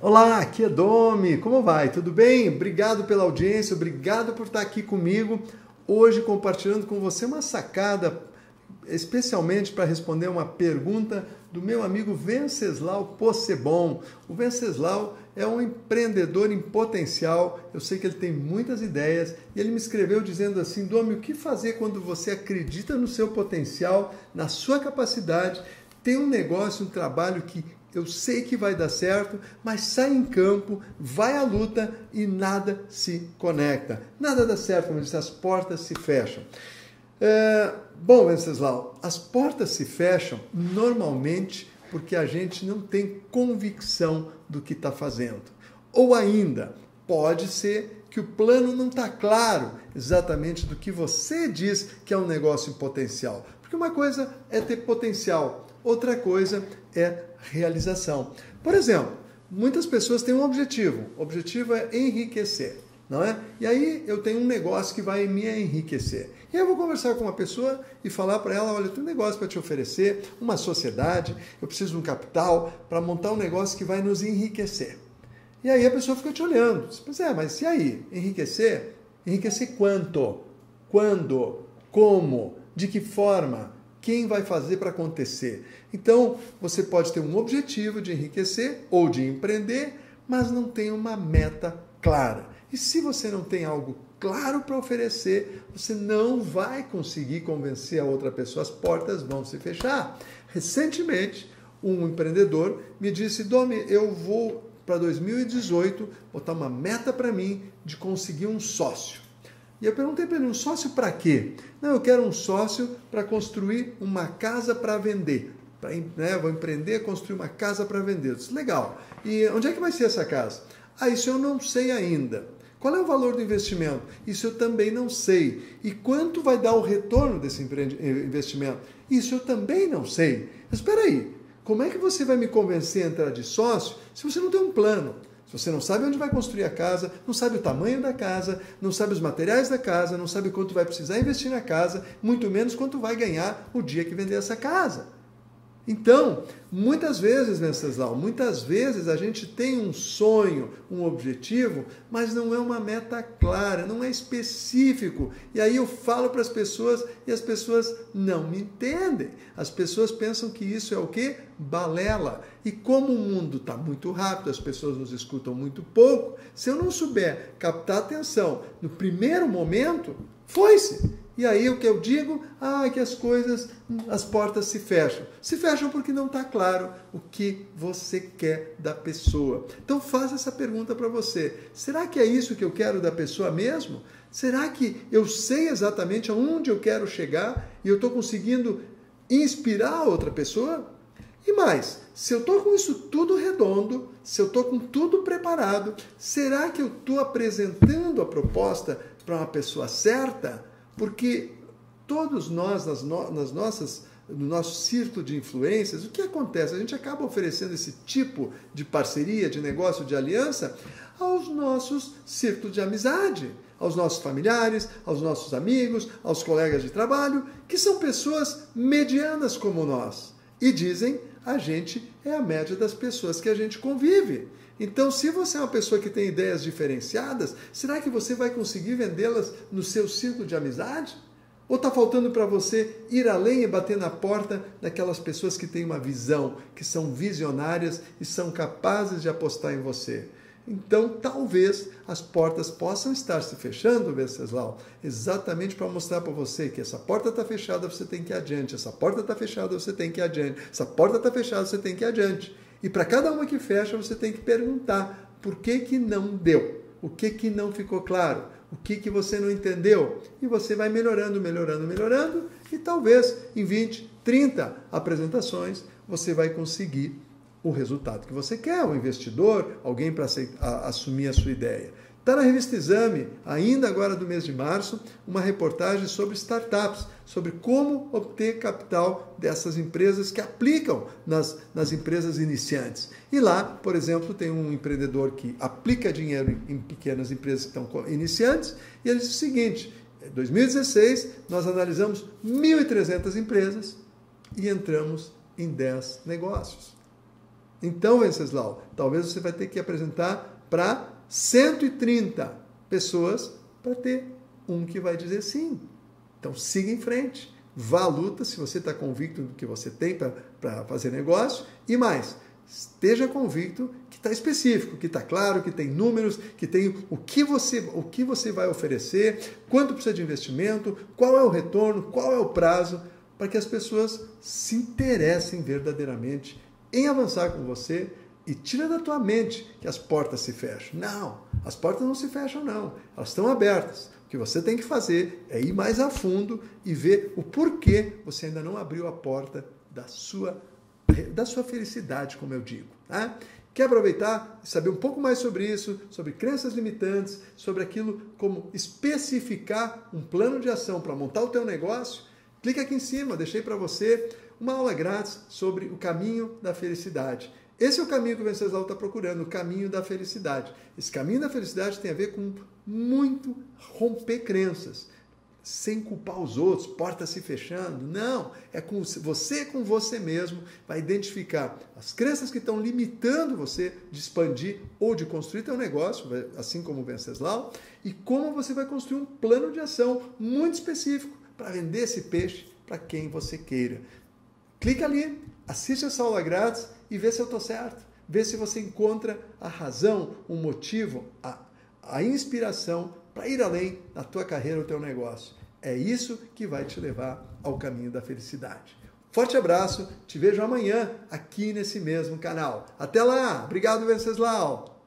Olá, aqui é Domi, como vai? Tudo bem? Obrigado pela audiência, obrigado por estar aqui comigo hoje compartilhando com você uma sacada, especialmente para responder uma pergunta do meu amigo Venceslau Possebon. O Venceslau é um empreendedor em potencial, eu sei que ele tem muitas ideias e ele me escreveu dizendo assim: Domi, o que fazer quando você acredita no seu potencial, na sua capacidade, tem um negócio, um trabalho que eu sei que vai dar certo, mas sai em campo, vai à luta e nada se conecta. Nada dá certo, disse, as portas se fecham. É, bom, Venceslau, as portas se fecham normalmente porque a gente não tem convicção do que está fazendo. Ou ainda, pode ser que o plano não está claro exatamente do que você diz que é um negócio em potencial. Porque uma coisa é ter potencial, outra coisa é realização. Por exemplo, muitas pessoas têm um objetivo. O objetivo é enriquecer, não é? E aí eu tenho um negócio que vai me enriquecer. E aí eu vou conversar com uma pessoa e falar para ela, olha, eu tenho um negócio para te oferecer, uma sociedade, eu preciso de um capital para montar um negócio que vai nos enriquecer. E aí a pessoa fica te olhando. Pois é, mas e aí? Enriquecer? Enriquecer quanto? Quando? Como? De que forma? Quem vai fazer para acontecer. Então, você pode ter um objetivo de enriquecer ou de empreender, mas não tem uma meta clara. E se você não tem algo claro para oferecer, você não vai conseguir convencer a outra pessoa, as portas vão se fechar. Recentemente, um empreendedor me disse: Domi, eu vou para 2018 botar uma meta para mim de conseguir um sócio. E eu perguntei para ele: um sócio para quê? Não, eu quero um sócio para construir uma casa para vender. Pra, né, vou empreender, construir uma casa para vender. Eu disse, Legal. E onde é que vai ser essa casa? Ah, isso eu não sei ainda. Qual é o valor do investimento? Isso eu também não sei. E quanto vai dar o retorno desse eh, investimento? Isso eu também não sei. Mas espera aí, como é que você vai me convencer a entrar de sócio se você não tem um plano? Se você não sabe onde vai construir a casa, não sabe o tamanho da casa, não sabe os materiais da casa, não sabe quanto vai precisar investir na casa, muito menos quanto vai ganhar o dia que vender essa casa. Então, muitas vezes, Venceslau, muitas vezes a gente tem um sonho, um objetivo, mas não é uma meta clara, não é específico. E aí eu falo para as pessoas e as pessoas não me entendem. As pessoas pensam que isso é o que? Balela. E como o mundo está muito rápido, as pessoas nos escutam muito pouco, se eu não souber captar atenção no primeiro momento, foi-se. E aí o que eu digo? Ah, é que as coisas, as portas se fecham. Se fecham porque não está claro o que você quer da pessoa. Então faça essa pergunta para você. Será que é isso que eu quero da pessoa mesmo? Será que eu sei exatamente aonde eu quero chegar e eu estou conseguindo inspirar outra pessoa? E mais, se eu estou com isso tudo redondo, se eu estou com tudo preparado, será que eu estou apresentando a proposta para uma pessoa certa? Porque todos nós, nas, no, nas nossas, no nosso círculo de influências, o que acontece? A gente acaba oferecendo esse tipo de parceria, de negócio, de aliança aos nossos círculos de amizade, aos nossos familiares, aos nossos amigos, aos colegas de trabalho, que são pessoas medianas como nós. E dizem, a gente é a média das pessoas que a gente convive. Então, se você é uma pessoa que tem ideias diferenciadas, será que você vai conseguir vendê-las no seu círculo de amizade? Ou está faltando para você ir além e bater na porta daquelas pessoas que têm uma visão, que são visionárias e são capazes de apostar em você? Então, talvez as portas possam estar se fechando, Venceslau, exatamente para mostrar para você que essa porta está fechada, você tem que ir adiante, essa porta está fechada, você tem que ir adiante, essa porta está fechada, você tem que ir adiante. E para cada uma que fecha, você tem que perguntar por que, que não deu, o que, que não ficou claro, o que, que você não entendeu. E você vai melhorando, melhorando, melhorando, e talvez em 20, 30 apresentações você vai conseguir o resultado que você quer, o investidor, alguém para assumir a sua ideia. Está na revista Exame, ainda agora do mês de março, uma reportagem sobre startups, sobre como obter capital dessas empresas que aplicam nas, nas empresas iniciantes. E lá, por exemplo, tem um empreendedor que aplica dinheiro em, pequenas empresas que estão iniciantes, e ele diz o seguinte: em 2016, nós analisamos 1.300 empresas e entramos em 10 negócios. Então, Venceslau, talvez você vai ter que apresentar para 130 pessoas para ter um que vai dizer sim. Então, siga em frente. Vá à luta se você está convicto do que você tem para fazer negócio. E mais, esteja convicto que está específico, que está claro, que tem números, que tem o que você o que você vai oferecer, quanto precisa de investimento, qual é o retorno, qual é o prazo, para que as pessoas se interessem verdadeiramente em avançar com você e tira da tua mente que as portas se fecham. Não, as portas não se fecham não, elas estão abertas. O que você tem que fazer é ir mais a fundo e ver o porquê você ainda não abriu a porta da sua da sua felicidade, como eu digo. Tá? Quer aproveitar e saber um pouco mais sobre isso, sobre crenças limitantes, sobre aquilo como especificar um plano de ação para montar o teu negócio? Clica aqui em cima, deixei para você uma aula grátis sobre o caminho da felicidade. Esse é o caminho que o Venceslau está procurando, o caminho da felicidade. Esse caminho da felicidade tem a ver com muito romper crenças, sem culpar os outros, portas se fechando. Não, é com você com você mesmo, vai identificar as crenças que estão limitando você de expandir ou de construir teu negócio, assim como o Venceslau, e como você vai construir um plano de ação muito específico para vender esse peixe para quem você queira. Clica ali, assiste essa aula grátis e vê se eu estou certo. Vê se você encontra a razão, o motivo, a, a inspiração para ir além na tua carreira, no teu negócio. É isso que vai te levar ao caminho da felicidade. Forte abraço, te vejo amanhã aqui nesse mesmo canal. Até lá, obrigado Venceslau!